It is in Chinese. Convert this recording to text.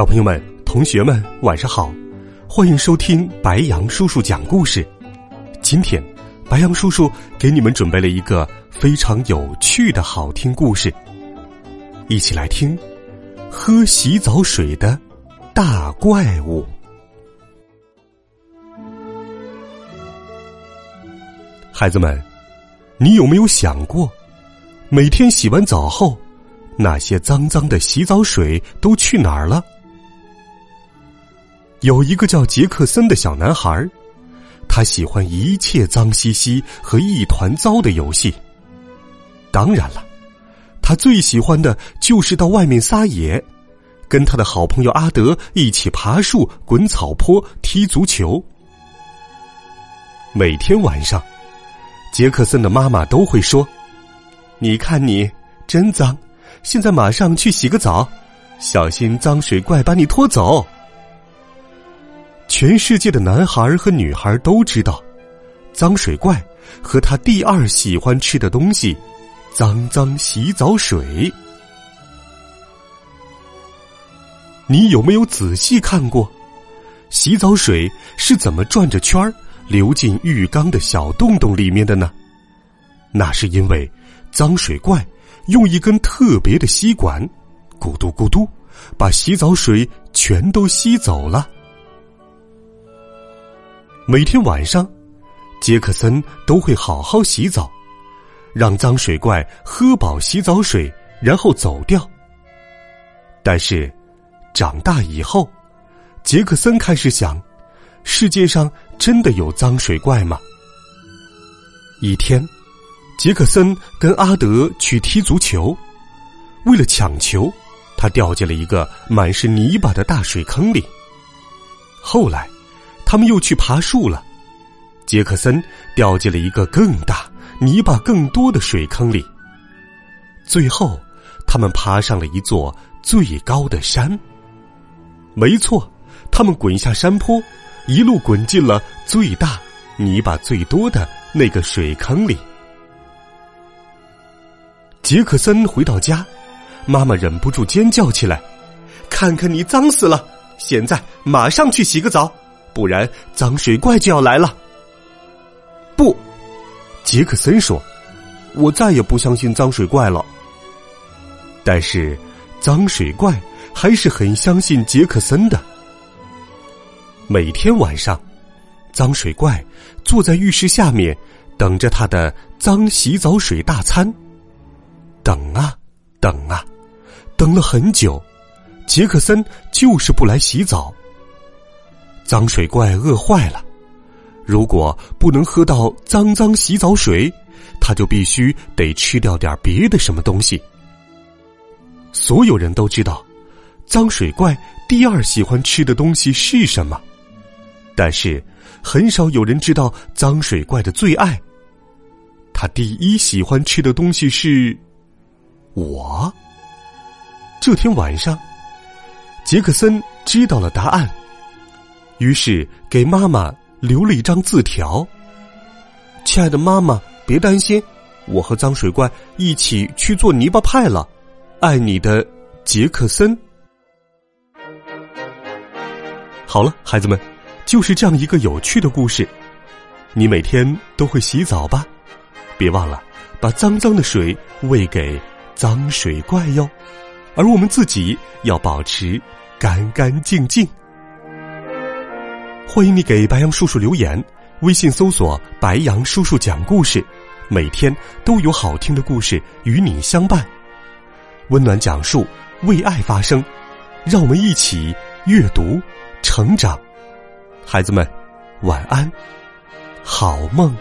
小朋友们、同学们，晚上好！欢迎收听白杨叔叔讲故事。今天，白杨叔叔给你们准备了一个非常有趣的好听故事，一起来听。喝洗澡水的大怪物。孩子们，你有没有想过，每天洗完澡后，那些脏脏的洗澡水都去哪儿了？有一个叫杰克森的小男孩，他喜欢一切脏兮兮和一团糟的游戏。当然了，他最喜欢的就是到外面撒野，跟他的好朋友阿德一起爬树、滚草坡、踢足球。每天晚上，杰克森的妈妈都会说：“你看你真脏，现在马上去洗个澡，小心脏水怪把你拖走。”全世界的男孩和女孩都知道，脏水怪和他第二喜欢吃的东西——脏脏洗澡水。你有没有仔细看过，洗澡水是怎么转着圈儿流进浴缸的小洞洞里面的呢？那是因为脏水怪用一根特别的吸管，咕嘟咕嘟，把洗澡水全都吸走了。每天晚上，杰克森都会好好洗澡，让脏水怪喝饱洗澡水，然后走掉。但是，长大以后，杰克森开始想：世界上真的有脏水怪吗？一天，杰克森跟阿德去踢足球，为了抢球，他掉进了一个满是泥巴的大水坑里。后来。他们又去爬树了，杰克森掉进了一个更大、泥巴更多的水坑里。最后，他们爬上了一座最高的山。没错，他们滚下山坡，一路滚进了最大、泥巴最多的那个水坑里。杰克森回到家，妈妈忍不住尖叫起来：“看看你脏死了！现在马上去洗个澡。”不然，脏水怪就要来了。不，杰克森说：“我再也不相信脏水怪了。”但是，脏水怪还是很相信杰克森的。每天晚上，脏水怪坐在浴室下面，等着他的脏洗澡水大餐。等啊，等啊，等了很久，杰克森就是不来洗澡。脏水怪饿坏了，如果不能喝到脏脏洗澡水，他就必须得吃掉点别的什么东西。所有人都知道，脏水怪第二喜欢吃的东西是什么，但是很少有人知道脏水怪的最爱。他第一喜欢吃的东西是我。这天晚上，杰克森知道了答案。于是给妈妈留了一张字条：“亲爱的妈妈，别担心，我和脏水怪一起去做泥巴派了。爱你的杰克森。”好了，孩子们，就是这样一个有趣的故事。你每天都会洗澡吧？别忘了把脏脏的水喂给脏水怪哟，而我们自己要保持干干净净。欢迎你给白杨叔叔留言，微信搜索“白杨叔叔讲故事”，每天都有好听的故事与你相伴，温暖讲述，为爱发声，让我们一起阅读成长。孩子们，晚安，好梦。